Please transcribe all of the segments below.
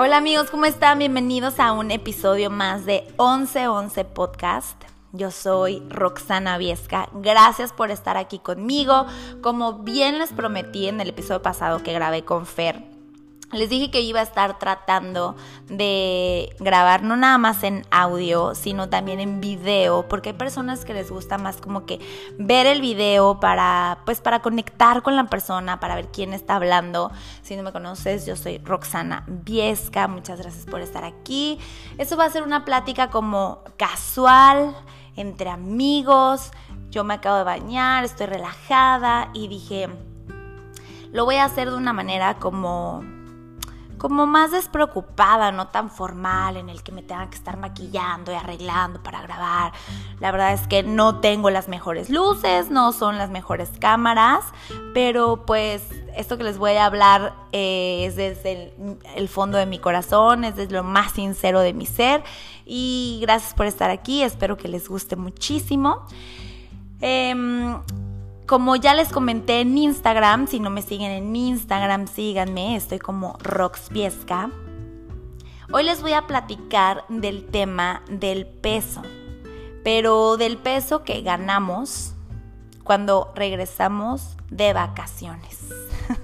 Hola amigos, ¿cómo están? Bienvenidos a un episodio más de 1111 Podcast. Yo soy Roxana Viesca. Gracias por estar aquí conmigo. Como bien les prometí en el episodio pasado que grabé con Fer, les dije que iba a estar tratando de grabar no nada más en audio, sino también en video, porque hay personas que les gusta más como que ver el video para pues para conectar con la persona, para ver quién está hablando. Si no me conoces, yo soy Roxana Viesca. Muchas gracias por estar aquí. Eso va a ser una plática como casual entre amigos. Yo me acabo de bañar, estoy relajada y dije, lo voy a hacer de una manera como como más despreocupada, no tan formal, en el que me tenga que estar maquillando y arreglando para grabar. La verdad es que no tengo las mejores luces, no son las mejores cámaras, pero pues esto que les voy a hablar eh, es desde el, fondo de mi corazón, es desde lo más sincero de mi ser. Y gracias por estar aquí, espero que les guste muchísimo. Em, como ya les comenté en Instagram, si no me siguen en Instagram, síganme, estoy como Roxpiesca. Hoy les voy a platicar del tema del peso, pero del peso que ganamos cuando regresamos de vacaciones.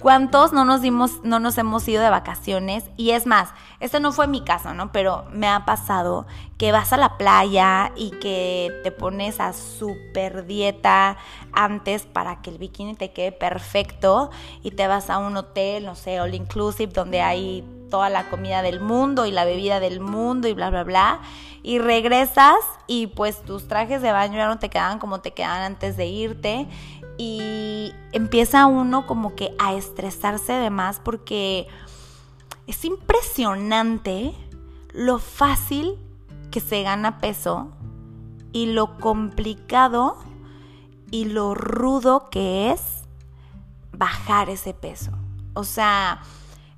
¿Cuántos no nos dimos, no nos hemos ido de vacaciones? Y es más, este no fue mi caso, ¿no? Pero me ha pasado que vas a la playa y que te pones a super dieta antes para que el bikini te quede perfecto y te vas a un hotel, no sé, all inclusive, donde hay toda la comida del mundo y la bebida del mundo y bla, bla, bla. Y regresas y pues tus trajes de baño ya no te quedan como te quedan antes de irte y empieza uno como que a estresarse de más porque es impresionante lo fácil que se gana peso y lo complicado y lo rudo que es bajar ese peso. O sea,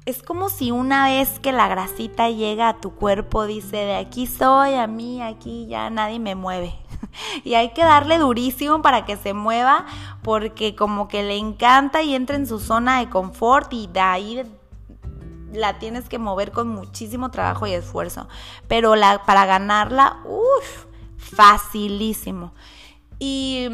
es como si una vez que la grasita llega a tu cuerpo dice, de aquí soy, a mí, aquí ya nadie me mueve. y hay que darle durísimo para que se mueva porque como que le encanta y entra en su zona de confort y de ahí la tienes que mover con muchísimo trabajo y esfuerzo. Pero la, para ganarla, uff, facilísimo. Y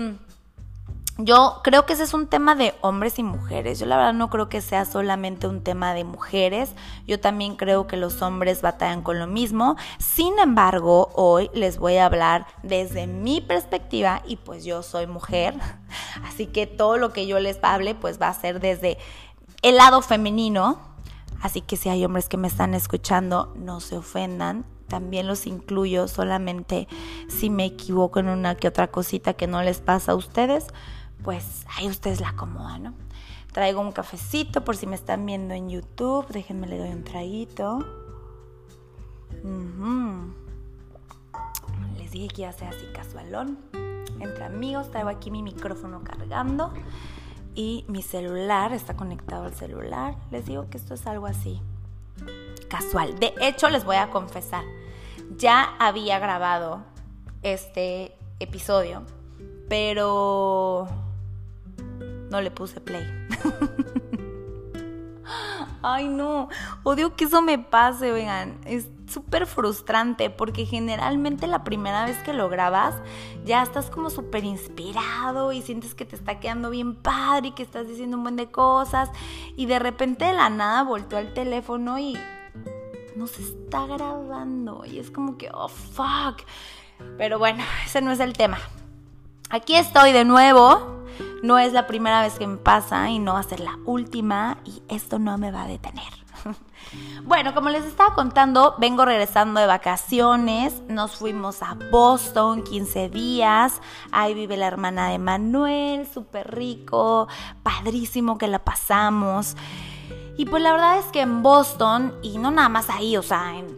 yo creo que ese es un tema de hombres y mujeres. Yo la verdad no creo que sea solamente un tema de mujeres. Yo también creo que los hombres batallan con lo mismo. Sin embargo, hoy les voy a hablar desde mi perspectiva y pues yo soy mujer. Así que todo lo que yo les hable pues va a ser desde el lado femenino. Así que si hay hombres que me están escuchando, no se ofendan también los incluyo solamente si me equivoco en una que otra cosita que no les pasa a ustedes pues ahí ustedes la acomodan, ¿no? Traigo un cafecito por si me están viendo en YouTube. Déjenme le doy un traguito. Les dije que iba a ser así casualón. Entre amigos, traigo aquí mi micrófono cargando. Y mi celular está conectado al celular. Les digo que esto es algo así. Casual. De hecho, les voy a confesar. Ya había grabado este episodio. Pero no le puse play. Ay, no, odio que eso me pase, oigan. Es súper frustrante porque generalmente la primera vez que lo grabas ya estás como súper inspirado y sientes que te está quedando bien padre y que estás diciendo un buen de cosas y de repente de la nada volteó al teléfono y no se está grabando y es como que, oh, fuck. Pero bueno, ese no es el tema. Aquí estoy de nuevo no es la primera vez que me pasa y no va a ser la última y esto no me va a detener. Bueno, como les estaba contando, vengo regresando de vacaciones. Nos fuimos a Boston 15 días. Ahí vive la hermana de Manuel, súper rico, padrísimo que la pasamos. Y pues la verdad es que en Boston, y no nada más ahí, o sea, en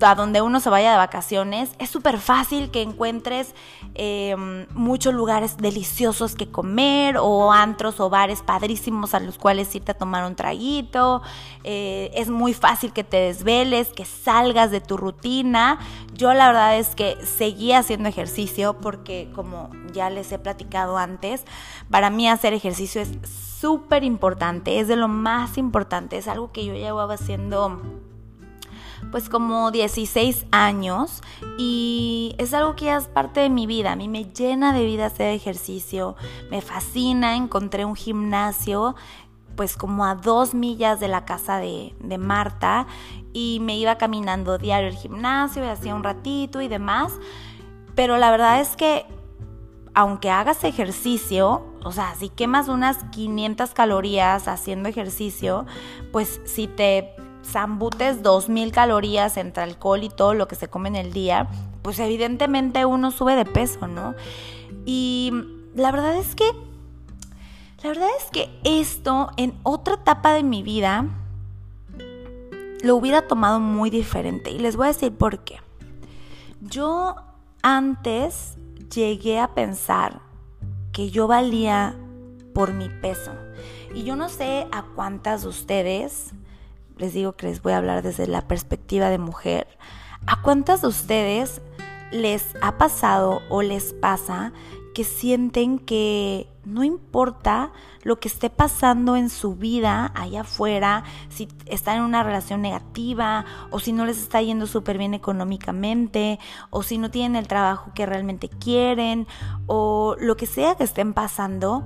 a donde uno se vaya de vacaciones, es súper fácil que encuentres em, muchos lugares deliciosos que comer o antros o bares padrísimos a los cuales irte a tomar un traguito. Eh, es muy fácil que te desveles, que salgas de tu rutina. Yo la verdad es que seguí haciendo ejercicio porque como ya les he platicado antes, para mí hacer ejercicio es súper importante, es de lo más importante, es algo que yo llevaba haciendo pues como 16 años y es algo que ya es parte de mi vida. A mí me llena de vida hacer ejercicio, me fascina, encontré un gimnasio pues como a dos millas de la casa de, de Marta y me iba caminando diario al gimnasio y hacía un ratito y demás. Pero la verdad es que aunque hagas ejercicio, o sea, si quemas unas 500 calorías haciendo ejercicio, pues si te zambutes 2000 calorías entre alcohol y todo lo que se come en el día, pues evidentemente uno sube de peso, ¿no? Y la verdad es que, la verdad es que esto en otra etapa de mi vida lo hubiera tomado muy diferente. Y les voy a decir por qué. Yo antes llegué a pensar que yo valía por mi peso. Y yo no sé a cuántas de ustedes les digo que les voy a hablar desde la perspectiva de mujer, ¿a cuántas de ustedes les ha pasado o les pasa que sienten que no importa lo que esté pasando en su vida allá afuera, si están en una relación negativa o si no les está yendo súper bien económicamente o si no tienen el trabajo que realmente quieren o lo que sea que estén pasando,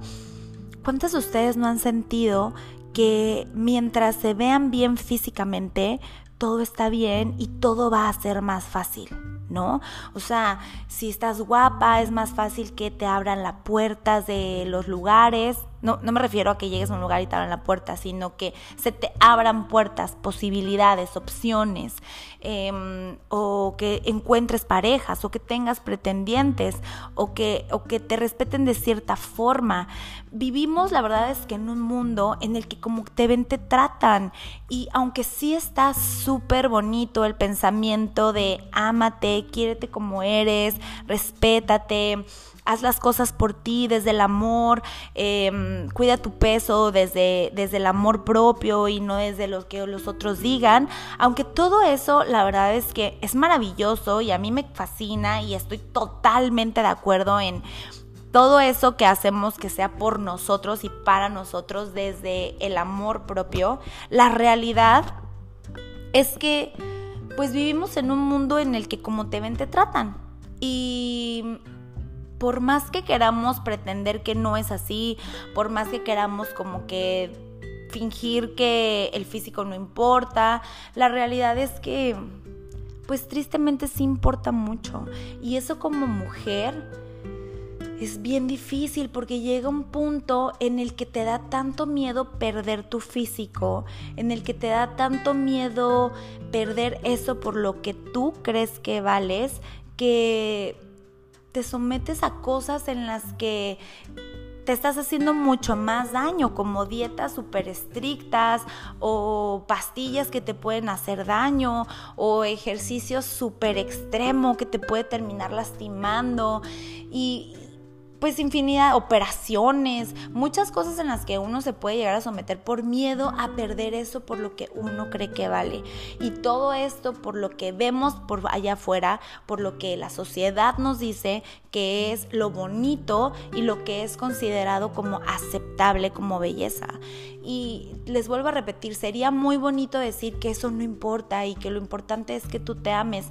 ¿cuántas de ustedes no han sentido que mientras se vean bien físicamente, todo está bien y todo va a ser más fácil. ¿No? O sea, si estás guapa, es más fácil que te abran las puertas de los lugares. No, no me refiero a que llegues a un lugar y te abran la puerta, sino que se te abran puertas, posibilidades, opciones, em, o que encuentres parejas, o que tengas pretendientes, o que, o que te respeten de cierta forma. Vivimos, la verdad es que en un mundo en el que como te ven, te tratan. Y aunque sí está súper bonito el pensamiento de ámate, quiérete como eres, respétate, haz las cosas por ti desde el amor, em, cuida tu peso desde, desde el amor propio y no desde lo que los otros digan. Aunque todo eso, la verdad es que es maravilloso y a mí me fascina y estoy totalmente de acuerdo en todo eso que hacemos que sea por nosotros y para nosotros desde el amor propio. La realidad es que pues vivimos en un mundo en el que como te ven te tratan. Y por más que queramos pretender que no es así, por más que queramos como que fingir que el físico no importa, la realidad es que pues tristemente sí importa mucho. Y eso como mujer es bien difícil porque llega un punto en el que te da tanto miedo perder tu físico, en el que te da tanto miedo perder eso por lo que tú crees que vales, que te sometes a cosas en las que te estás haciendo mucho más daño, como dietas súper estrictas o pastillas que te pueden hacer daño o ejercicios súper extremo que te puede terminar lastimando. Y, pues infinidad, operaciones, muchas cosas en las que uno se puede llegar a someter por miedo a perder eso por lo que uno cree que vale. Y todo esto por lo que vemos por allá afuera, por lo que la sociedad nos dice que es lo bonito y lo que es considerado como aceptable como belleza. Y les vuelvo a repetir, sería muy bonito decir que eso no importa y que lo importante es que tú te ames.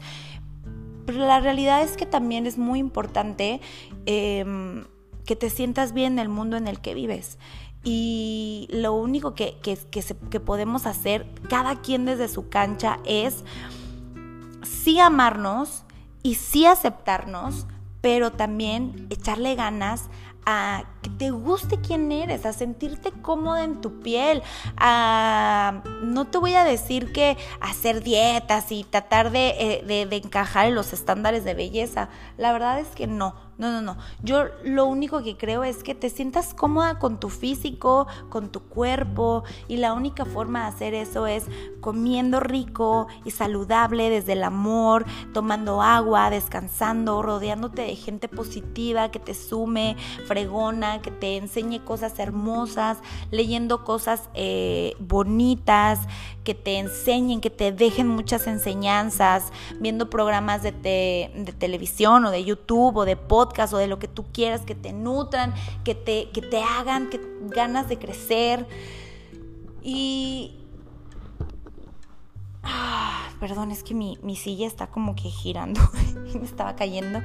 Pero la realidad es que también es muy importante em, que te sientas bien en el mundo en el que vives. Y lo único que, que, podemos hacer, cada quien desde su cancha, es sí amarnos y sí aceptarnos, pero también echarle ganas a que te guste quién eres, a sentirte cómoda en tu piel, a no te voy a decir que hacer dietas y tratar de, eh, de, de encajar en los estándares de belleza. La verdad es que no, no, no, no. Yo lo único que creo es que te sientas cómoda con tu físico, con tu cuerpo y la única forma de hacer eso es comiendo rico y saludable desde el amor, tomando agua, descansando, rodeándote de gente positiva que te sume, fregona, que te enseñe cosas hermosas, leyendo cosas eh, bonitas, que te enseñen, que te dejen muchas enseñanzas, viendo programas de, de televisión o de YouTube o de podcast o de lo que tú quieras, que te nutran, que te, que te hagan que ganas de crecer. Y... Ah, perdón, es que mi, mi silla está como que girando me estaba cayendo.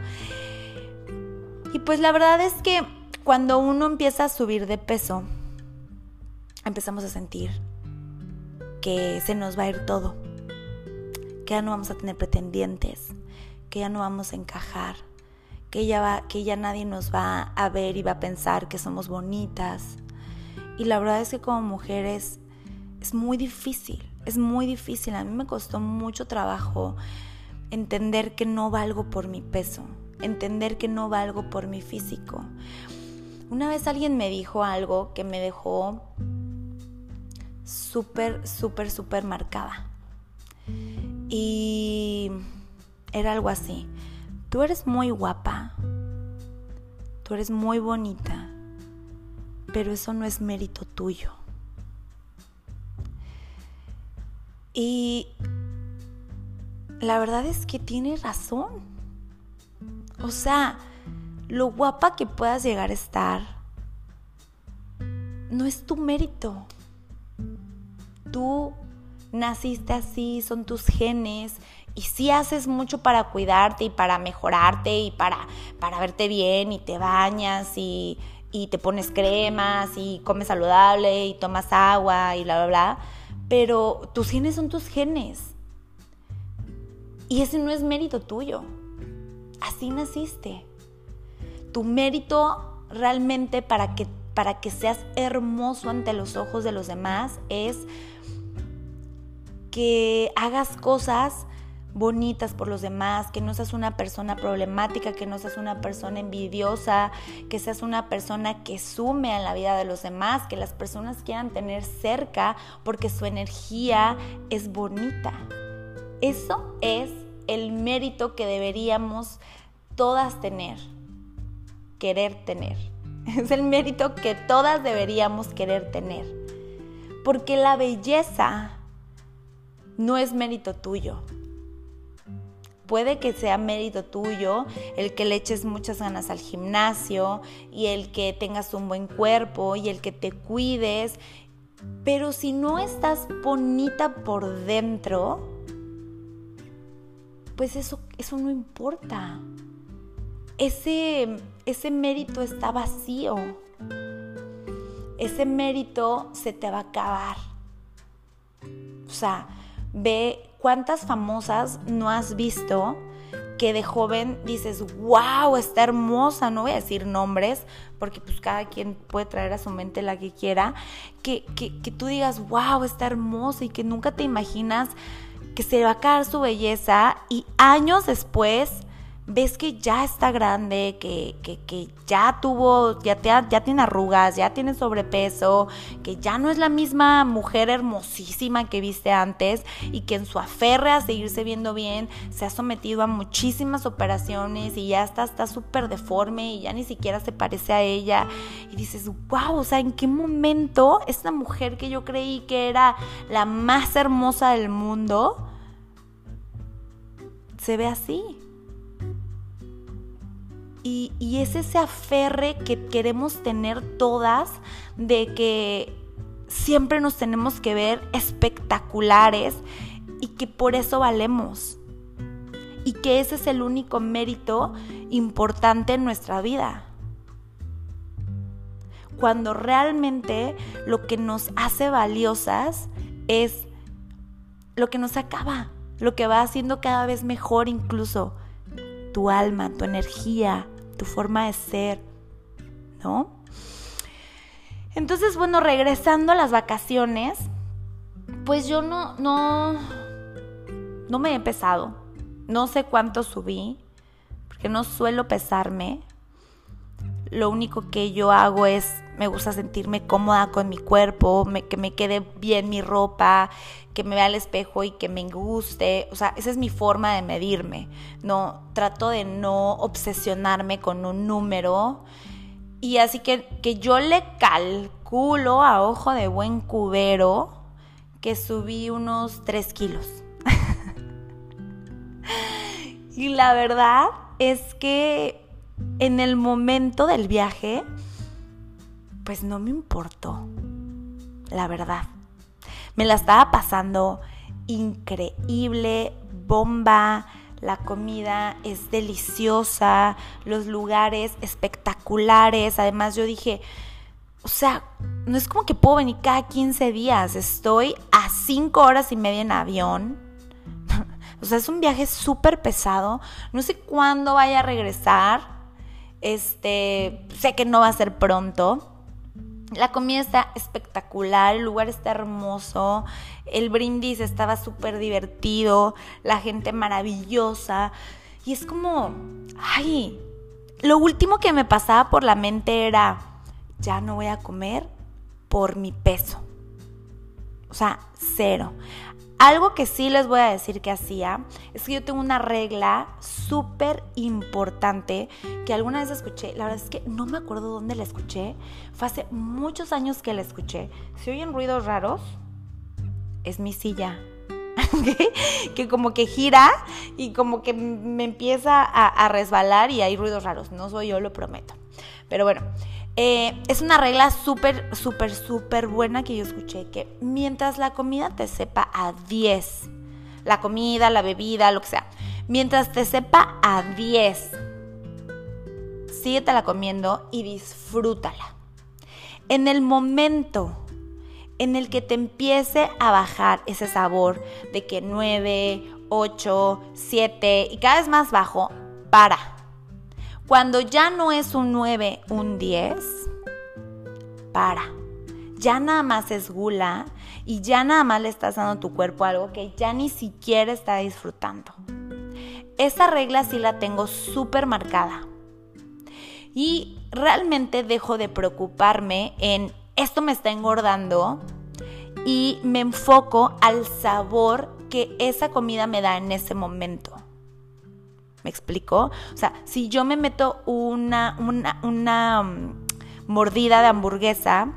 Y pues la verdad es que cuando uno empieza a subir de peso, empezamos a sentir que se nos va a ir todo, que ya no vamos a tener pretendientes, que ya no vamos a encajar, que ya, que ya nadie nos va a ver y va a pensar que somos bonitas. Y la verdad es que como mujeres es muy difícil, es muy difícil. A mí me costó mucho trabajo entender que no valgo por mi peso, entender que no valgo por mi físico. Una vez alguien me dijo algo que me dejó súper, súper, súper marcada. Y era algo así. Tú eres muy guapa, tú eres muy bonita, pero eso no es mérito tuyo. Y la verdad es que tiene razón. O sea, lo guapa que puedas llegar a estar no es tu mérito. Tú naciste así, son tus genes y si haces mucho para cuidarte y para mejorarte y para, para verte bien y te bañas y, y te pones cremas y comes saludable y tomas agua y bla, bla, bla. Pero tus genes son tus genes. Y ese no es mérito tuyo. Así naciste. Tu mérito realmente para que, para que seas hermoso ante los ojos de los demás es que hagas cosas bonitas por los demás, que no seas una persona problemática, que no seas una persona envidiosa, que seas una persona que sume a la vida de los demás, que las personas quieran tener cerca porque su energía es bonita. Eso es el mérito que deberíamos todas tener, querer tener. Es el mérito que todas deberíamos querer tener. Porque la belleza no es mérito tuyo. Puede que sea mérito tuyo el que le eches muchas ganas al gimnasio y el que tengas un buen cuerpo y el que te cuides, pero si no estás bonita por dentro, pues eso, eso no importa. Ese, ese mérito está vacío. Ese mérito se te va a acabar. O sea, Ve cuántas famosas no has visto que de joven dices, wow, está hermosa, no voy a decir nombres, porque pues cada quien puede traer a su mente la que quiera, que, que, que tú digas, wow, está hermosa y que nunca te imaginas que se va a caer su belleza y años después ves que ya está grande, que, ya tuvo, ya, ya tiene arrugas, ya tiene sobrepeso, que ya no es la misma mujer hermosísima que viste antes y que en su aferre a seguirse viendo bien se ha sometido a muchísimas operaciones y ya está súper deforme y ya ni siquiera se parece a ella. Y dices, wow, o sea, ¿en qué momento esta mujer que yo creí que era la más hermosa del mundo se ve así? Y, es ese aferre que queremos tener todas de que siempre nos tenemos que ver espectaculares y que por eso valemos. Y que ese es el único mérito importante en nuestra vida. Cuando realmente lo que nos hace valiosas es lo que nos acaba, lo que va haciendo cada vez mejor incluso tu alma, tu energía, tu forma de ser, ¿no? Entonces, bueno, regresando a las vacaciones, pues yo no, no, no me he pesado. No sé cuánto subí, porque no suelo pesarme. Lo único que yo hago es, me gusta sentirme cómoda con mi cuerpo, que me quede bien mi ropa, que me vea al espejo y que me guste. O sea, esa es mi forma de medirme. No, trato de no obsesionarme con un número. Y así que, que yo le calculo a ojo de buen cubero que subí unos 3 kilos. y la verdad es que en el momento del viaje, pues no me importó, la verdad. Me la estaba pasando increíble, bomba, la comida es deliciosa, los lugares espectaculares. Además yo dije, o sea, no es como que puedo venir cada 15 días, estoy a 5 horas y media en avión. o sea, es un viaje súper pesado. No sé cuándo vaya a regresar. Este, sé que no va a ser pronto. La comida está espectacular, el lugar está hermoso, el brindis estaba súper divertido, la gente maravillosa. Y es como, ay, lo último que me pasaba por la mente era, ya no voy a comer por mi peso. O sea, cero. Algo que sí les voy a decir que hacía es que yo tengo una regla súper importante que alguna vez escuché. La verdad es que no me acuerdo dónde la escuché. Fue hace muchos años que la escuché. Si oyen ruidos raros, es mi silla. que como que gira y como que me empieza a, a resbalar y hay ruidos raros. No soy yo, lo prometo. Pero bueno, eh, es una regla súper, súper, súper buena que yo escuché, que mientras la comida te sepa a 10, la comida, la bebida, lo que sea, mientras te sepa a 10, la comiendo y disfrútala. En el momento en el que te empiece a bajar ese sabor de que 9, 8, 7 y cada vez más bajo, para cuando ya no es un 9, un 10, para. Ya nada más es gula y ya nada más le estás dando a tu cuerpo algo que ya ni siquiera está disfrutando. Esa regla sí la tengo súper marcada. Y realmente dejo de preocuparme en esto me está engordando y me enfoco al sabor que esa comida me da en ese momento. ¿Me explico? O sea, si yo me meto una, una, mm, mordida de hamburguesa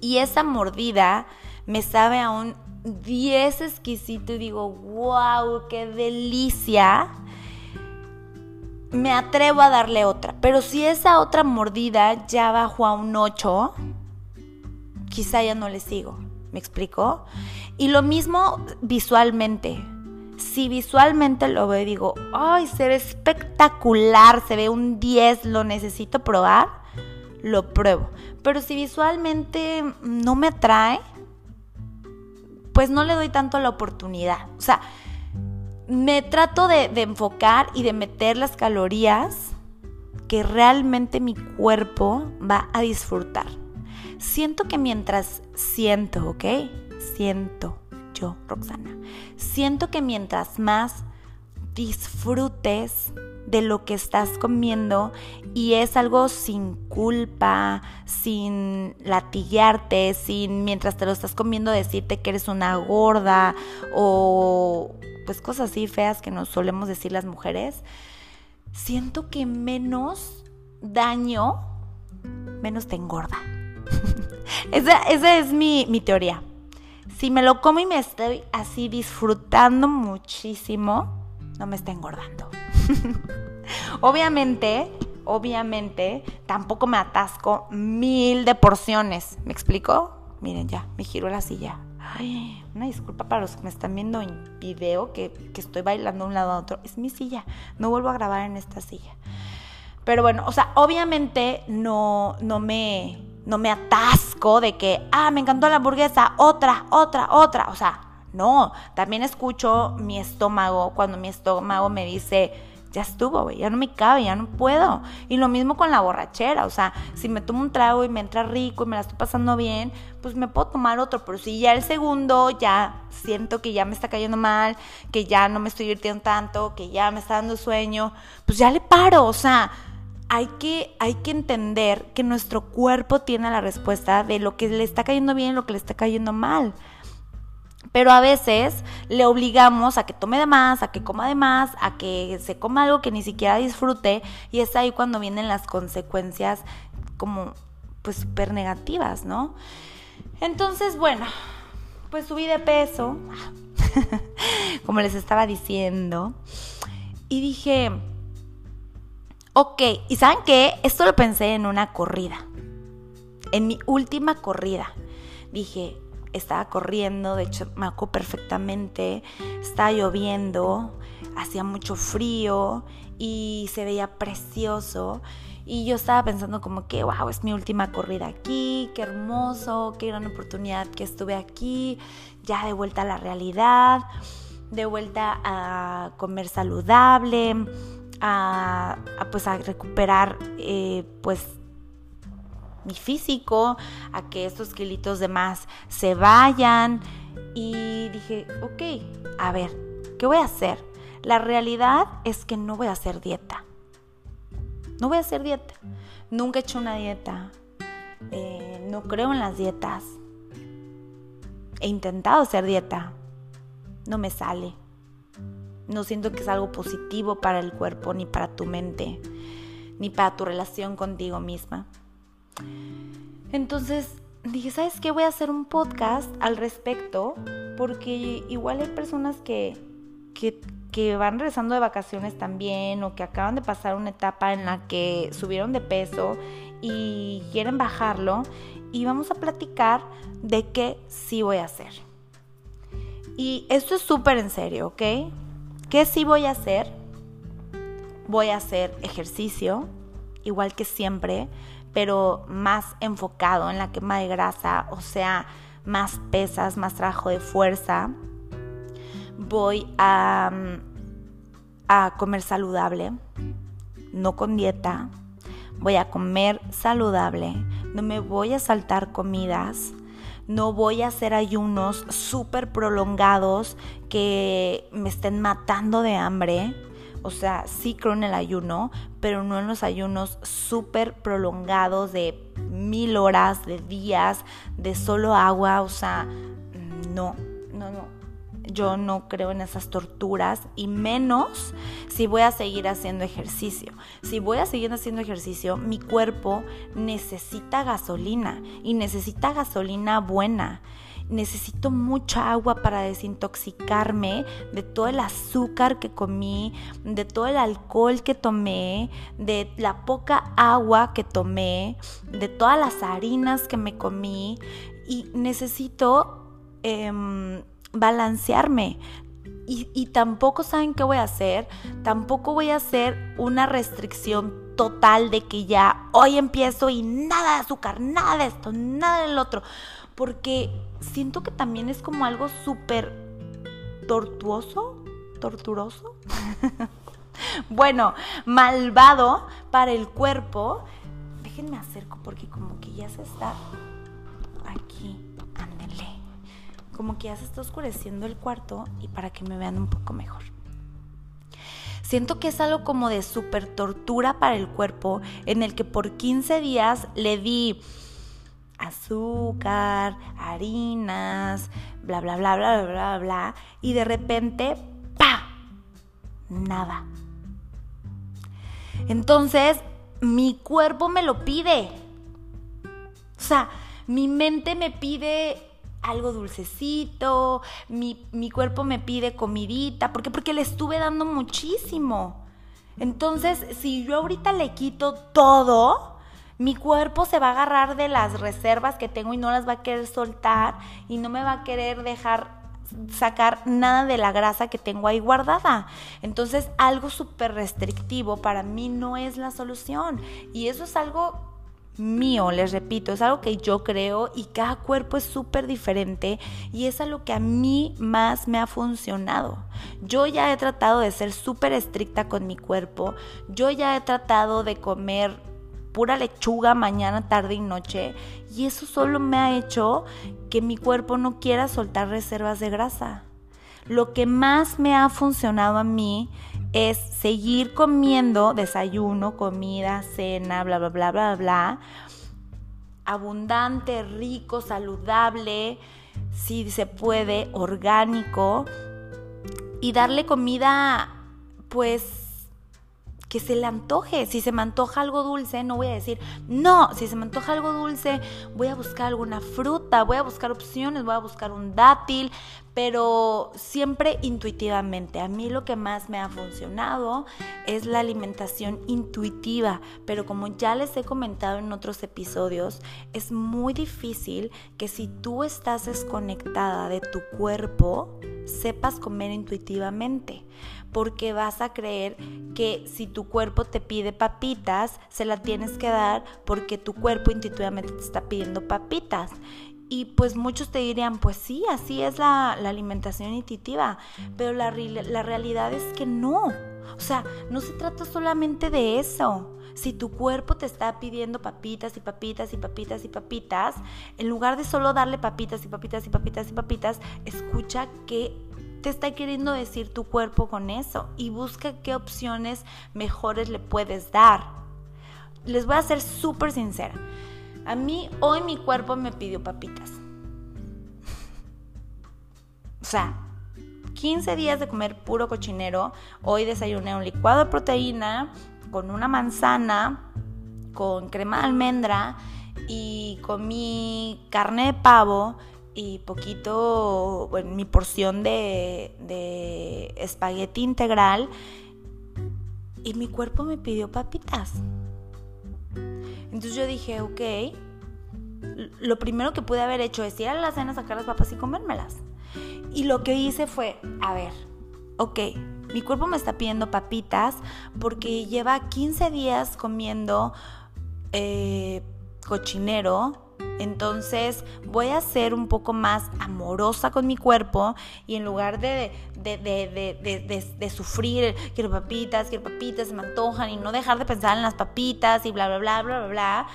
y esa mordida me sabe a un 10 exquisito y digo, wow, qué delicia, me atrevo a darle otra. Pero si esa otra mordida ya bajo a un 8, quizá ya no le sigo. ¿Me explico? Y lo mismo visualmente si visualmente lo veo y digo, ay, se ve espectacular, se ve un 10, lo necesito probar, lo pruebo. Pero si visualmente no me atrae, pues no le doy tanto la oportunidad. O sea, me trato de, de enfocar y de meter las calorías que realmente mi cuerpo va a disfrutar. Siento que mientras siento, ¿ok? Siento yo, Roxana. Siento que mientras más disfrutes de lo que estás comiendo y es algo sin culpa, sin latillarte, sin mientras te lo estás comiendo decirte que eres una gorda o pues cosas así feas que nos solemos decir las mujeres, siento que menos daño, menos te engorda. esa, es mi, mi teoría si me lo como y me estoy así disfrutando muchísimo, no me está engordando. obviamente, obviamente, tampoco me atasco mil de porciones. ¿Me explico? Miren, ya, me giro la silla. Ay, una disculpa para los que me están viendo en video que, que estoy bailando de un lado a otro. Es mi silla. No vuelvo a grabar en esta silla. Pero bueno, o sea, obviamente no, no me no me atasco de que, ah, me encantó la hamburguesa, otra, otra, otra. O sea, no, también escucho mi estómago cuando mi estómago me dice, ya estuvo, ya no me cabe, ya no puedo. Y lo mismo con la borrachera, o sea, si me tomo un trago y me entra rico y me la estoy pasando bien, pues me puedo tomar otro, pero si ya el segundo ya siento que ya me está cayendo mal, que ya no me estoy divirtiendo tanto, que ya me está dando sueño, pues ya le paro, o sea, hay que, hay que entender que nuestro cuerpo tiene la respuesta de lo que le está cayendo bien y lo que le está cayendo mal. Pero a veces le obligamos a que tome de más, a que coma de más, a que se coma algo que ni siquiera disfrute y es ahí cuando vienen las consecuencias como pues súper negativas, ¿no? Entonces, bueno, pues subí de peso, como les estaba diciendo, y dije, ok, ¿y saben qué? Esto lo pensé en una corrida, en mi última corrida. Dije, estaba corriendo, de hecho me acuerdo perfectamente, estaba lloviendo, hacía mucho frío y se veía precioso. Y yo estaba pensando como que, wow, es mi última corrida aquí, qué hermoso, qué gran oportunidad que estuve aquí, ya de vuelta a la realidad, de vuelta a comer saludable, a, pues a recuperar eh, pues mi físico, a que estos kilitos de más se vayan. Y dije, ok, a ver, ¿qué voy a hacer? La realidad es que no voy a hacer dieta. No voy a hacer dieta. Nunca he hecho una dieta. Eh, no creo en las dietas. He intentado hacer dieta. No me sale. No siento que es algo positivo para el cuerpo, ni para tu mente, ni para tu relación contigo misma. Entonces dije, ¿sabes qué? Voy a hacer un podcast al respecto porque igual hay personas que, que, van regresando de vacaciones también o que acaban de pasar una etapa en la que subieron de peso y quieren bajarlo y vamos a platicar de qué sí voy a hacer. Y esto es súper en serio, ¿ok? ¿Qué sí voy a hacer? Voy a hacer ejercicio, igual que siempre pero más enfocado en la quema de grasa, o sea, más pesas, más trabajo de fuerza. Voy a, a comer saludable, no con dieta. Voy a comer saludable, no me voy a saltar comidas, no voy a hacer ayunos súper prolongados que me estén matando de hambre o sea, sí creo en el ayuno, pero no en los ayunos súper prolongados de mil horas, de días, de solo agua. O sea, no, no, no. Yo no creo en esas torturas y menos si voy a seguir haciendo ejercicio. Si voy a seguir haciendo ejercicio, mi cuerpo necesita gasolina y necesita gasolina buena necesito mucha agua para desintoxicarme de todo el azúcar que comí, de todo el alcohol que tomé, de la poca agua que tomé, de todas las harinas que me comí y necesito em, balancearme. Y, y, tampoco saben qué voy a hacer, tampoco voy a hacer una restricción total de que ya hoy empiezo y nada de azúcar, nada de esto, nada del otro, porque siento que también es como algo súper tortuoso, torturoso. bueno, malvado para el cuerpo. Déjenme acerco porque como que ya se está aquí. Como que ya se está oscureciendo el cuarto y para que me vean un poco mejor. Siento que es algo como de súper tortura para el cuerpo en el que por 15 días le di azúcar, harinas, bla, bla, bla, bla, bla, bla, bla, y de repente, ¡pa! Nada. Entonces, mi cuerpo me lo pide. O sea, mi mente me pide algo dulcecito, mi, mi cuerpo me pide comidita. ¿Por qué? Porque le estuve dando muchísimo. Entonces, si yo ahorita le quito todo, mi cuerpo se va a agarrar de las reservas que tengo y no las va a querer soltar y no me va a querer dejar sacar nada de la grasa que tengo ahí guardada. Entonces algo súper restrictivo para mí no es la solución. Y eso es algo mío, les repito, es algo que yo creo y cada cuerpo es súper diferente y es algo que a mí más me ha funcionado. Yo ya he tratado de ser súper estricta con mi cuerpo, yo ya he tratado de comer pura lechuga mañana, tarde y noche y eso solo me ha hecho que mi cuerpo no quiera soltar reservas de grasa. Lo que más me ha funcionado a mí es seguir comiendo desayuno, comida, cena, bla, bla, bla, bla, bla, abundante, rico, saludable, si se puede, orgánico, y darle comida, pues, que se le antoje. Si se me antoja algo dulce, no voy a decir, no, si se me antoja algo dulce, voy a buscar alguna fruta, voy a buscar opciones, voy a buscar un dátil, pero siempre intuitivamente. A mí lo que más me ha funcionado es la alimentación intuitiva, pero como ya les he comentado en otros episodios, es muy difícil que si tú estás desconectada de tu cuerpo, sepas comer intuitivamente, porque vas a creer que si tu cuerpo te pide papitas, se la tienes que dar porque tu cuerpo intuitivamente te está pidiendo papitas. Y pues muchos te dirían, pues sí, así es la, alimentación intuitiva, pero la, la realidad es que no. O sea, no se trata solamente de eso. Si tu cuerpo te está pidiendo papitas y papitas y papitas y papitas, en lugar de solo darle papitas y papitas y papitas y papitas, escucha qué te está queriendo decir tu cuerpo con eso y busca qué opciones mejores le puedes dar. Les voy a ser súper sincera. A mí hoy mi cuerpo me pidió papitas. o sea, 15 días de comer puro cochinero. Hoy desayuné un licuado de proteína con una manzana, con crema de almendra y comí carne de pavo y poquito, bueno, mi porción de, de espagueti integral. Y mi cuerpo me pidió papitas. Entonces yo dije, ok, lo primero que pude haber hecho es ir a la cena, sacar las papas y comérmelas. Y lo que hice fue, a ver, ok, mi cuerpo me está pidiendo papitas porque lleva 15 días comiendo eh, cochinero. Entonces voy a ser un poco más amorosa con mi cuerpo y en lugar de, de, de, de, sufrir, quiero papitas, quiero papitas, se me antojan y no dejar de pensar en las papitas y bla, bla, bla, bla, bla, bla,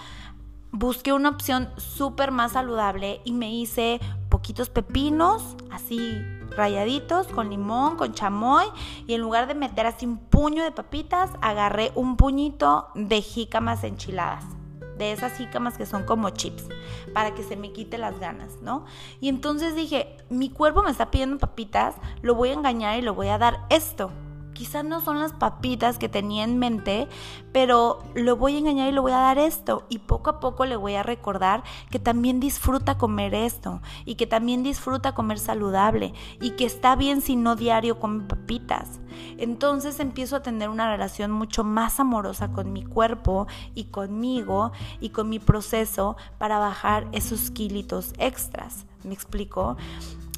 busqué una opción súper más saludable y me hice poquitos pepinos, así rayaditos, con limón, con chamoy, y en lugar de meter así un puño de papitas, agarré un puñito de jícamas enchiladas de esas jícamas que son como chips, para que se me quite las ganas, ¿no? Y entonces dije, mi cuerpo me está pidiendo papitas, lo voy a engañar y lo voy a dar esto. Quizás no son las papitas que tenía en mente, pero lo voy a engañar y le voy a dar esto. Y poco a poco le voy a recordar que también disfruta comer esto y que también disfruta comer saludable y que está bien si no diario come papitas. Entonces empiezo a tener una relación mucho más amorosa con mi cuerpo y conmigo y con mi proceso para bajar esos kilitos extras. ¿Me explico?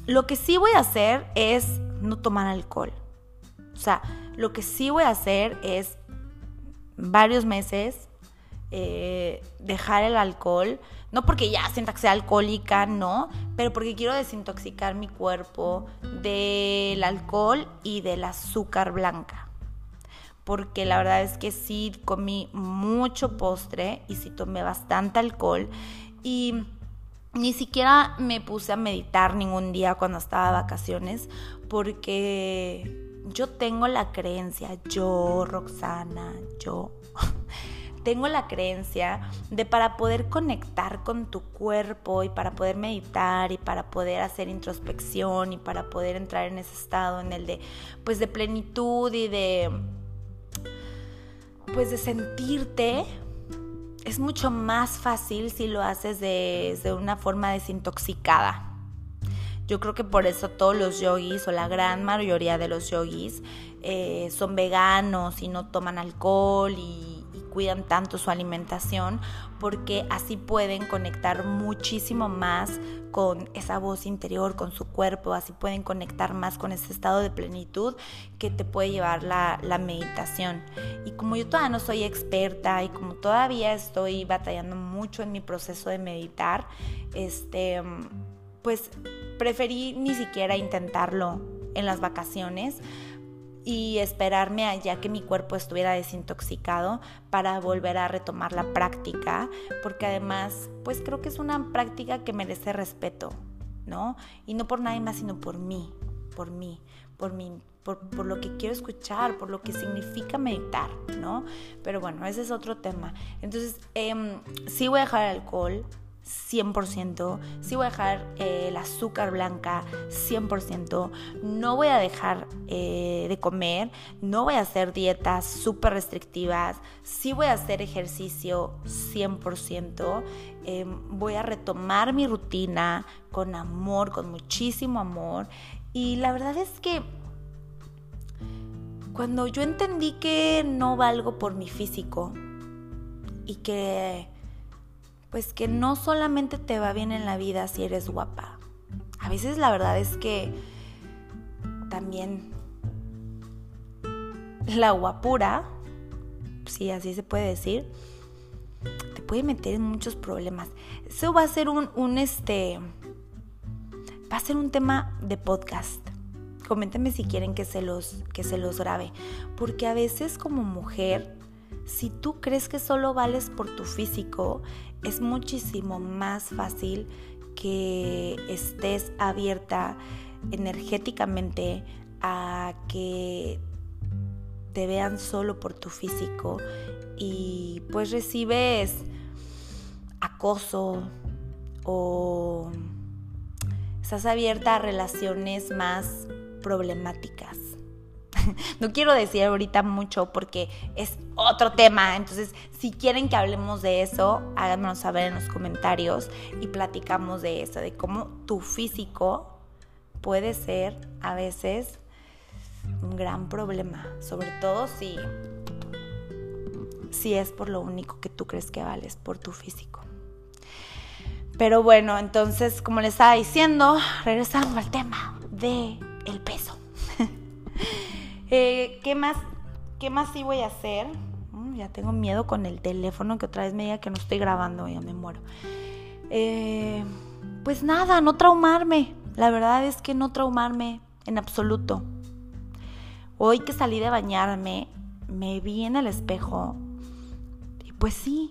Lo que sí voy a hacer es no tomar alcohol. O sea, lo que sí voy a hacer es varios meses eh, dejar el alcohol, no porque ya sienta que sea alcohólica, no, pero porque quiero desintoxicar mi cuerpo del alcohol y del azúcar blanca. Porque la verdad es que sí comí mucho postre y sí tomé bastante alcohol y ni siquiera me puse a meditar ningún día cuando estaba de vacaciones porque yo tengo la creencia, yo, Roxana, yo, tengo la creencia de para poder conectar con tu cuerpo y para poder meditar y para poder hacer introspección y para poder entrar en ese estado en el de pues de plenitud y de pues de sentirte es mucho más fácil si lo haces de, de una forma desintoxicada. Yo creo que por eso todos los yogis o la gran mayoría de los yogis eh, son veganos y no toman alcohol y, cuidan tanto su alimentación porque así pueden conectar muchísimo más con esa voz interior, con su cuerpo, así pueden conectar más con ese estado de plenitud que te puede llevar la, la meditación. Y como yo todavía no soy experta y como todavía estoy batallando mucho en mi proceso de meditar, este, pues preferí ni siquiera intentarlo en las vacaciones y esperarme a ya que mi cuerpo estuviera desintoxicado para volver a retomar la práctica, porque además, pues creo que es una práctica que merece respeto, ¿no? Y no por nadie más, sino por mí, por mí, por mí, por, por, lo que quiero escuchar, por lo que significa meditar, ¿no? Pero bueno, ese es otro tema. Entonces, eh, sí voy a dejar el alcohol, 100%, sí voy a dejar eh, el azúcar blanca 100%, no voy a dejar eh, de comer, no voy a hacer dietas súper restrictivas, sí voy a hacer ejercicio 100%, em, voy a retomar mi rutina con amor, con muchísimo amor. Y la verdad es que cuando yo entendí que no valgo por mi físico y que pues que no solamente te va bien en la vida si eres guapa. A veces la verdad es que también la guapura, si así se puede decir, te puede meter en muchos problemas. Eso va a ser un, un este, va a ser un tema de podcast. Coméntenme si quieren que se los, que se los grabe. Porque a veces como mujer, si tú crees que solo vales por tu físico, es muchísimo más fácil que estés abierta energéticamente a que te vean solo por tu físico y pues recibes acoso o estás abierta a relaciones más problemáticas. no quiero decir ahorita mucho porque es otro tema. Entonces, si quieren que hablemos de eso, háganmelo saber en los comentarios y platicamos de eso, de cómo tu físico puede ser a veces un gran problema, sobre todo si si es por lo único que tú crees que vales, por tu físico. Pero bueno, entonces, como les estaba diciendo, regresando al tema de el peso. Eh, ¿Qué más? ¿Qué más sí voy a hacer? Mm, ya tengo miedo con el teléfono que otra vez me diga que no estoy grabando, ya me muero. Eh, pues nada, no traumarme. La verdad es que no traumarme en absoluto. Hoy que salí de bañarme, me vi en el espejo y pues sí,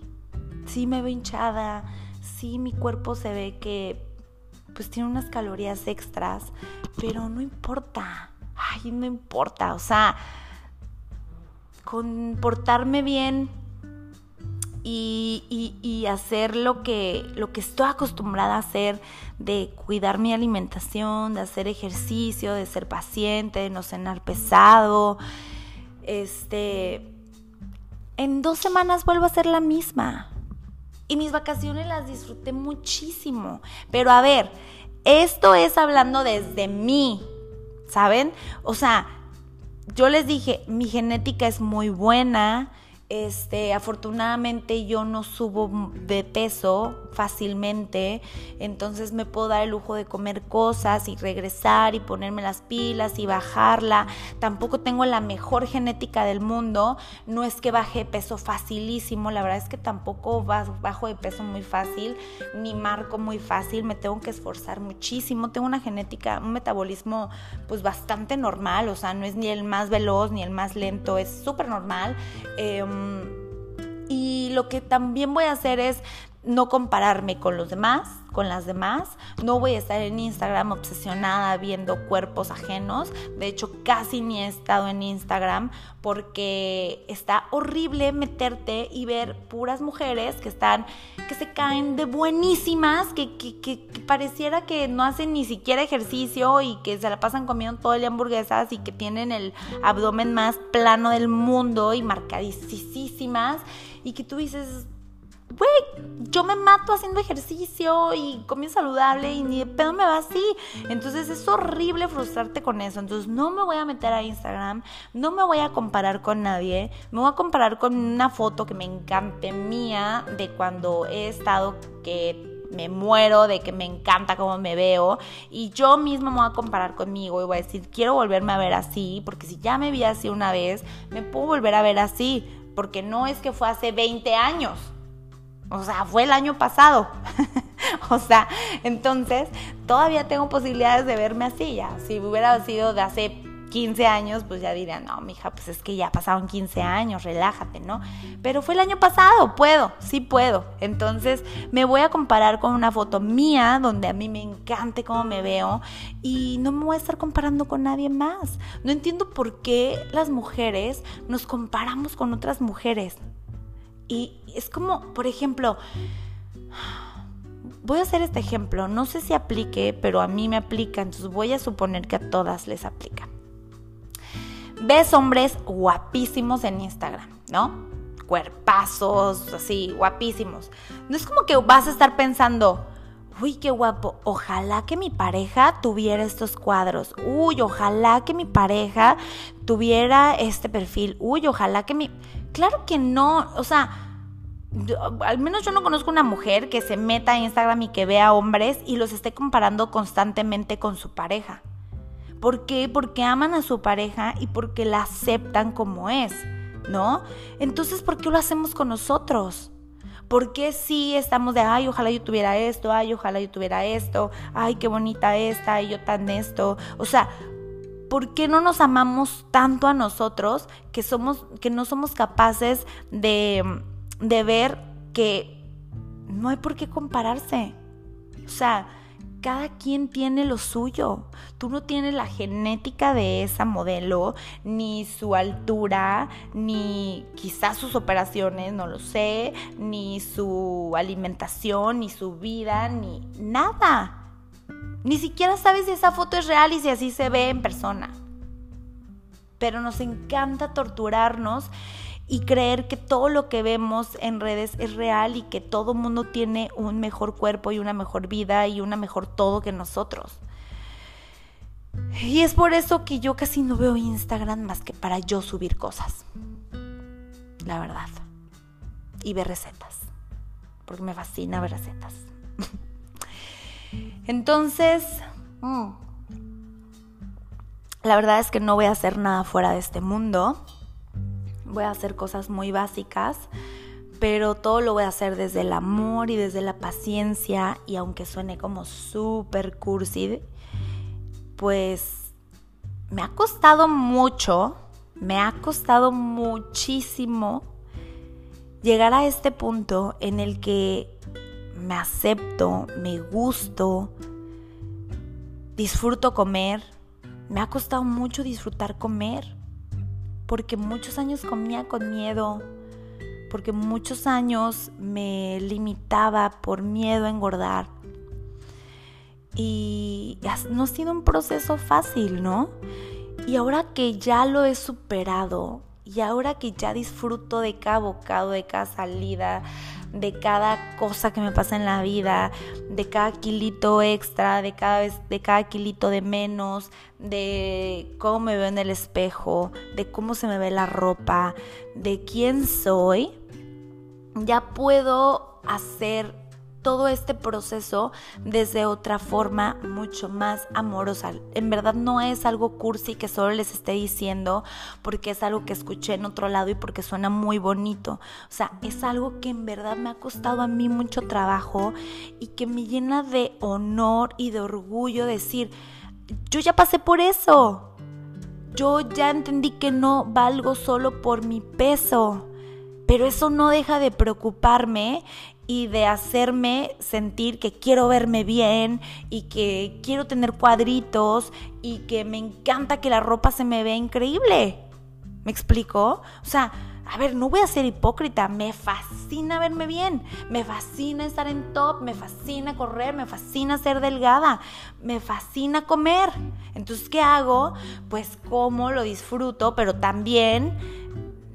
sí me veo hinchada, sí mi cuerpo se ve que pues tiene unas calorías extras, pero no importa ay, no importa, o sea, comportarme bien y, hacer lo que, lo que estoy acostumbrada a hacer, de cuidar mi alimentación, de hacer ejercicio, de ser paciente, de no cenar pesado, este, en dos semanas vuelvo a ser la misma. Y mis vacaciones las disfruté muchísimo. Pero a ver, esto es hablando desde mí, ¿saben? O sea, yo les dije, mi genética es muy buena, este, afortunadamente yo no subo de peso fácilmente, entonces me puedo dar el lujo de comer cosas y regresar y ponerme las pilas y bajarla. Tampoco tengo la mejor genética del mundo, no es que baje peso facilísimo, la verdad es que tampoco bajo de peso muy fácil, ni marco muy fácil, me tengo que esforzar muchísimo, tengo una genética, un metabolismo pues bastante normal, o sea, no es ni el más veloz ni el más lento, es súper normal. Em, y lo que también voy a hacer es no compararme con los demás, con las demás. No voy a estar en Instagram obsesionada viendo cuerpos ajenos. De hecho, casi ni he estado en Instagram porque está horrible meterte y ver puras mujeres que están, que se caen de buenísimas, que, que, pareciera que no hacen ni siquiera ejercicio y que se la pasan comiendo todo el día hamburguesas y que tienen el abdomen más plano del mundo y marcadísimas y que tú dices, güey, yo me mato haciendo ejercicio y comiendo saludable y ni de pedo me va así. Entonces es horrible frustrarte con eso. Entonces no me voy a meter a Instagram, no me voy a comparar con nadie, me voy a comparar con una foto que me encante mía de cuando he estado que me muero, de que me encanta cómo me veo y yo misma me voy a comparar conmigo y voy a decir, quiero volverme a ver así, porque si ya me vi así una vez, me puedo volver a ver así, porque no es que fue hace 20 años. O sea, fue el año pasado. o sea, entonces todavía tengo posibilidades de verme así ya. Si hubiera sido de hace 15 años, pues ya diría, no, mija, pues es que ya pasaron 15 años, relájate, ¿no? Pero fue el año pasado, puedo, sí puedo. Entonces me voy a comparar con una foto mía donde a mí me encante cómo me veo y no me voy a estar comparando con nadie más. No entiendo por qué las mujeres nos comparamos con otras mujeres. Y es como, por ejemplo, voy a hacer este ejemplo, no sé si aplique, pero a mí me aplica, entonces voy a suponer que a todas les aplica. Ves hombres guapísimos en Instagram, ¿no? Cuerpazos, así, guapísimos. No es como que vas a estar pensando, uy, qué guapo, ojalá que mi pareja tuviera estos cuadros, uy, ojalá que mi pareja tuviera este perfil, uy, ojalá que mi... Claro que no, o sea, al menos yo no conozco una mujer que se meta a Instagram y que vea hombres y los esté comparando constantemente con su pareja. ¿Por qué? Porque aman a su pareja y porque la aceptan como es, ¿no? Entonces, ¿por qué lo hacemos con nosotros? ¿Por qué sí estamos de, ay, ojalá yo tuviera esto, ay, ojalá yo tuviera esto, ay, qué bonita esta, y yo tan esto? O sea, ¿por qué no nos amamos tanto a nosotros que, somos, que no somos capaces de, de ver que no hay por qué compararse? O sea, cada quien tiene lo suyo. Tú no tienes la genética de esa modelo, ni su altura, ni quizás sus operaciones, no lo sé, ni su alimentación, ni su vida, ni nada. Ni siquiera sabes si esa foto es real y si así se ve en persona. Pero nos encanta torturarnos y creer que todo lo que vemos en redes es real y que todo mundo tiene un mejor cuerpo y una mejor vida y una mejor todo que nosotros. Y es por eso que yo casi no veo Instagram más que para yo subir cosas. La verdad. Y ver recetas. Porque me fascina ver recetas. Entonces, mm, la verdad es que no voy a hacer nada fuera de este mundo. Voy a hacer cosas muy básicas, pero todo lo voy a hacer desde el amor y desde la paciencia. Y aunque suene como súper cursi, pues me ha costado mucho, me ha costado muchísimo llegar a este punto en el que me acepto, me gusto, disfruto comer. Me ha costado mucho disfrutar comer, porque muchos años comía con miedo, porque muchos años me limitaba por miedo a engordar. Y no ha sido un proceso fácil, ¿no? Y ahora que ya lo he superado, y ahora que ya disfruto de cada bocado, de cada salida, de cada cosa que me pasa en la vida, de cada kilito extra, de cada vez, de cada kilito de menos, de cómo me veo en el espejo, de cómo se me ve la ropa, de quién soy, ya puedo hacer todo este proceso desde otra forma mucho más amorosa. En verdad no es algo cursi que solo les esté diciendo porque es algo que escuché en otro lado y porque suena muy bonito. O sea, es algo que en verdad me ha costado a mí mucho trabajo y que me llena de honor y de orgullo decir, yo ya pasé por eso. Yo ya entendí que no valgo solo por mi peso. Pero eso no deja de preocuparme y de hacerme sentir que quiero verme bien y que quiero tener cuadritos y que me encanta que la ropa se me vea increíble. ¿Me explico? O sea, a ver, no voy a ser hipócrita, me fascina verme bien, me fascina estar en top, me fascina correr, me fascina ser delgada, me fascina comer. Entonces, ¿qué hago? Pues como, lo disfruto, pero también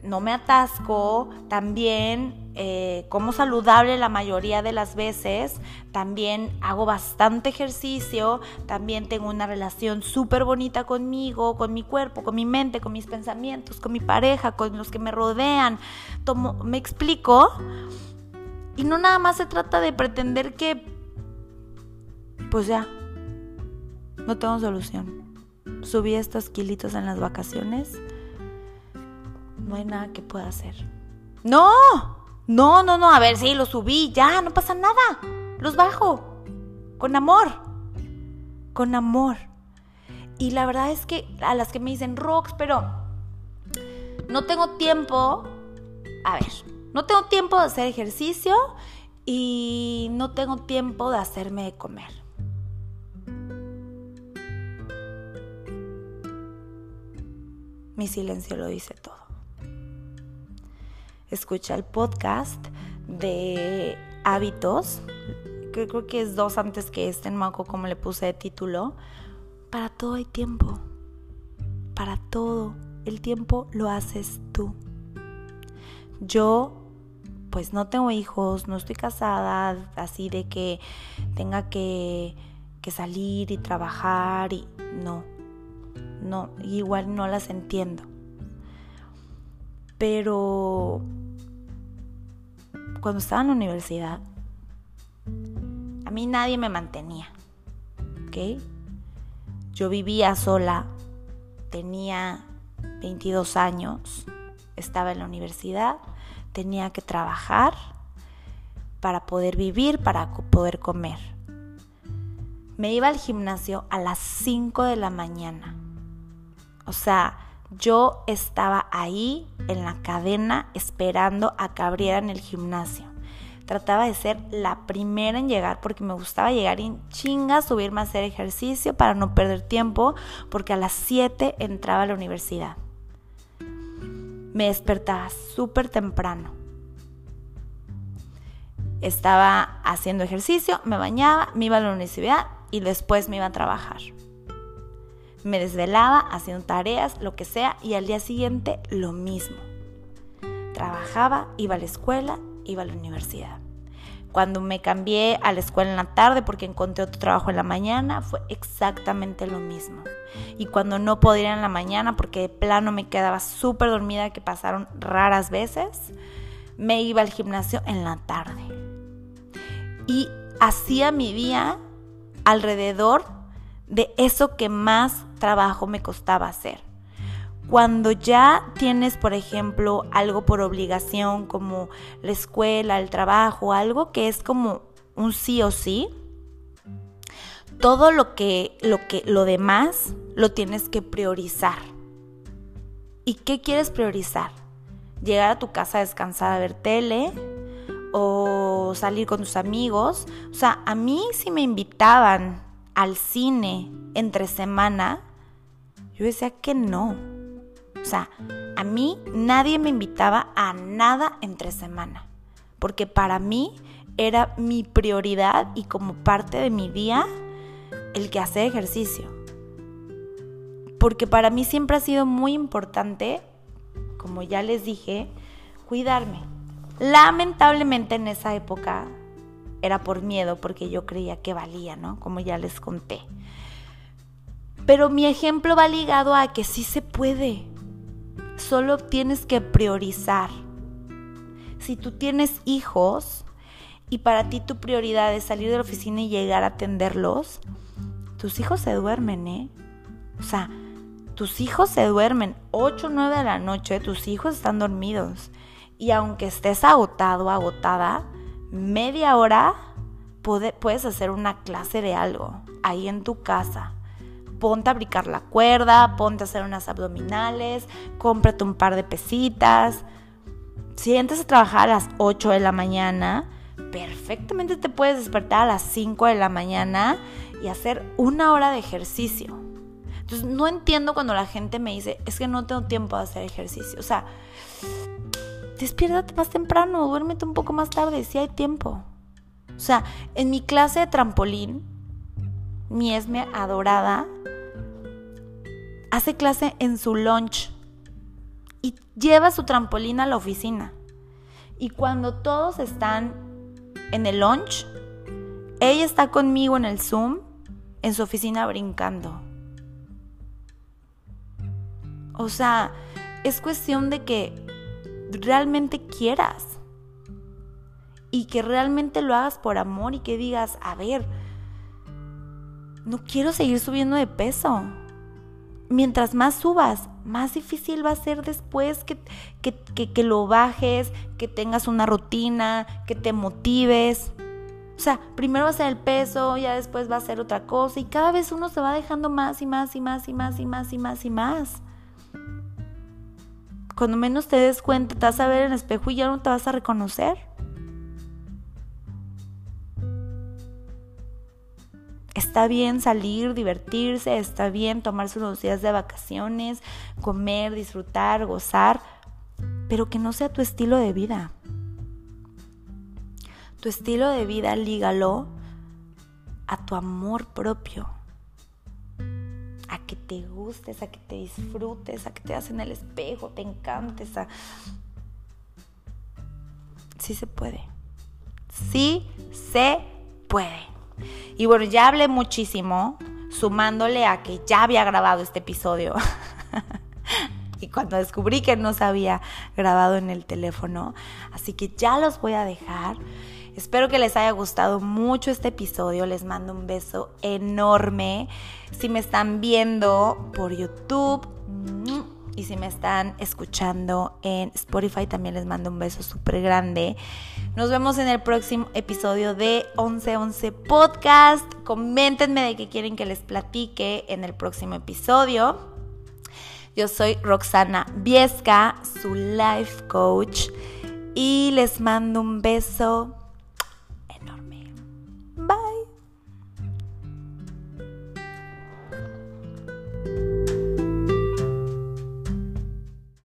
no me atasco, también eh, como saludable la mayoría de las veces, también hago bastante ejercicio, también tengo una relación súper bonita conmigo, con mi cuerpo, con mi mente, con mis pensamientos, con mi pareja, con los que me rodean. Me explico. Y no nada más se trata de pretender que, pues ya, no tengo solución. Subí estos kilitos en las vacaciones. No hay nada que pueda hacer. ¡No! No, no, no, a ver, sí, los subí, ya, no pasa nada. Los bajo. Con amor. Con amor. Y la verdad es que a las que me dicen rocks, pero no tengo tiempo. A ver, no tengo tiempo de hacer ejercicio y no tengo tiempo de hacerme de comer. Mi silencio lo dice todo escucha el podcast de hábitos, creo que es dos antes que este, en Maco como le puse de título. Para todo hay tiempo. Para todo. El tiempo lo haces tú. Yo, pues no tengo hijos, no estoy casada, así de que tenga que, que salir y trabajar y no. No, igual no las entiendo. Pero cuando estaba en la universidad, a mí nadie me mantenía. ¿Ok? Yo vivía sola, tenía 22 años, estaba en la universidad, tenía que trabajar para poder vivir, para poder comer. Me iba al gimnasio a las 5 de la mañana. O sea, yo estaba ahí en la cadena esperando a que abrieran el gimnasio. Trataba de ser la primera en llegar porque me gustaba llegar en chinga, subirme a hacer ejercicio para no perder tiempo, porque a las 7 entraba a la universidad. Me despertaba súper temprano. Estaba haciendo ejercicio, me bañaba, me iba a la universidad y después me iba a trabajar me desvelaba haciendo tareas, lo que sea, y al día siguiente lo mismo. Trabajaba, iba a la escuela, iba a la universidad. Cuando me cambié a la escuela en la tarde porque encontré otro trabajo en la mañana, fue exactamente lo mismo. Y cuando no podía en la mañana porque de plano me quedaba súper dormida, que pasaron raras veces, me iba al gimnasio en la tarde. Y hacía mi día alrededor de eso que más trabajo me costaba hacer. Cuando ya tienes, por ejemplo, algo por obligación como la escuela, el trabajo, algo que es como un sí o sí, todo lo que lo que lo demás lo tienes que priorizar. ¿Y qué quieres priorizar? Llegar a tu casa a descansar a ver tele o salir con tus amigos. O sea, a mí si me invitaban al cine entre semana, yo decía que no. O sea, a mí nadie me invitaba a nada entre semana, porque para mí era mi prioridad y como parte de mi día el que hacer ejercicio. Porque para mí siempre ha sido muy importante, como ya les dije, cuidarme. Lamentablemente en esa época era por miedo, porque yo creía que valía, ¿no? Como ya les conté. Pero mi ejemplo va ligado a que sí se puede. Solo tienes que priorizar. Si tú tienes hijos y para ti tu prioridad es salir de la oficina y llegar a atenderlos, tus hijos se duermen, ¿eh? O sea, tus hijos se duermen 8 o 9 de la noche, tus hijos están dormidos. Y aunque estés agotado, agotada, media hora puedes hacer una clase de algo ahí en tu casa ponte a aplicar la cuerda, ponte a hacer unas abdominales, cómprate un par de pesitas. Si entras a trabajar a las 8 de la mañana, perfectamente te puedes despertar a las 5 de la mañana y hacer una hora de ejercicio. Entonces no entiendo cuando la gente me dice, es que no tengo tiempo de hacer ejercicio. O sea, despiértate más temprano, duérmete un poco más tarde, si hay tiempo. O sea, en mi clase de trampolín, mi esme adorada hace clase en su lunch y lleva su trampolín a la oficina. Y cuando todos están en el lunch, ella está conmigo en el Zoom, en su oficina brincando. O sea, es cuestión de que realmente quieras y que realmente lo hagas por amor y que digas, a ver, no quiero seguir subiendo de peso. Mientras más subas, más difícil va a ser después que, que, lo bajes, que tengas una rutina, que te motives. O sea, primero va a ser el peso, ya después va a ser otra cosa y cada vez uno se va dejando más y más y más y más y más y más y más. Cuando menos te des cuenta, te vas a ver en el espejo y ya no te vas a reconocer. Está bien salir, divertirse, está bien tomarse unos días de vacaciones, comer, disfrutar, gozar, pero que no sea tu estilo de vida. Tu estilo de vida lígalo a tu amor propio, te gustes, a que te disfrutes, a que te veas en el espejo, te encantes, a... Sí se puede. Sí se puede. Y bueno, ya hablé muchísimo, sumándole a que ya había grabado este episodio. y cuando descubrí que no se había grabado en el teléfono. Así que ya los voy a dejar. Espero que les haya gustado mucho este episodio. Les mando un beso enorme. Si me están viendo por YouTube y si me están escuchando en Spotify, también les mando un beso súper grande. Nos vemos en el próximo episodio de 1111 Podcast. Coméntenme de qué quieren que les platique en el próximo episodio. Yo soy Roxana Viesca, su life coach, y les mando un beso Bye.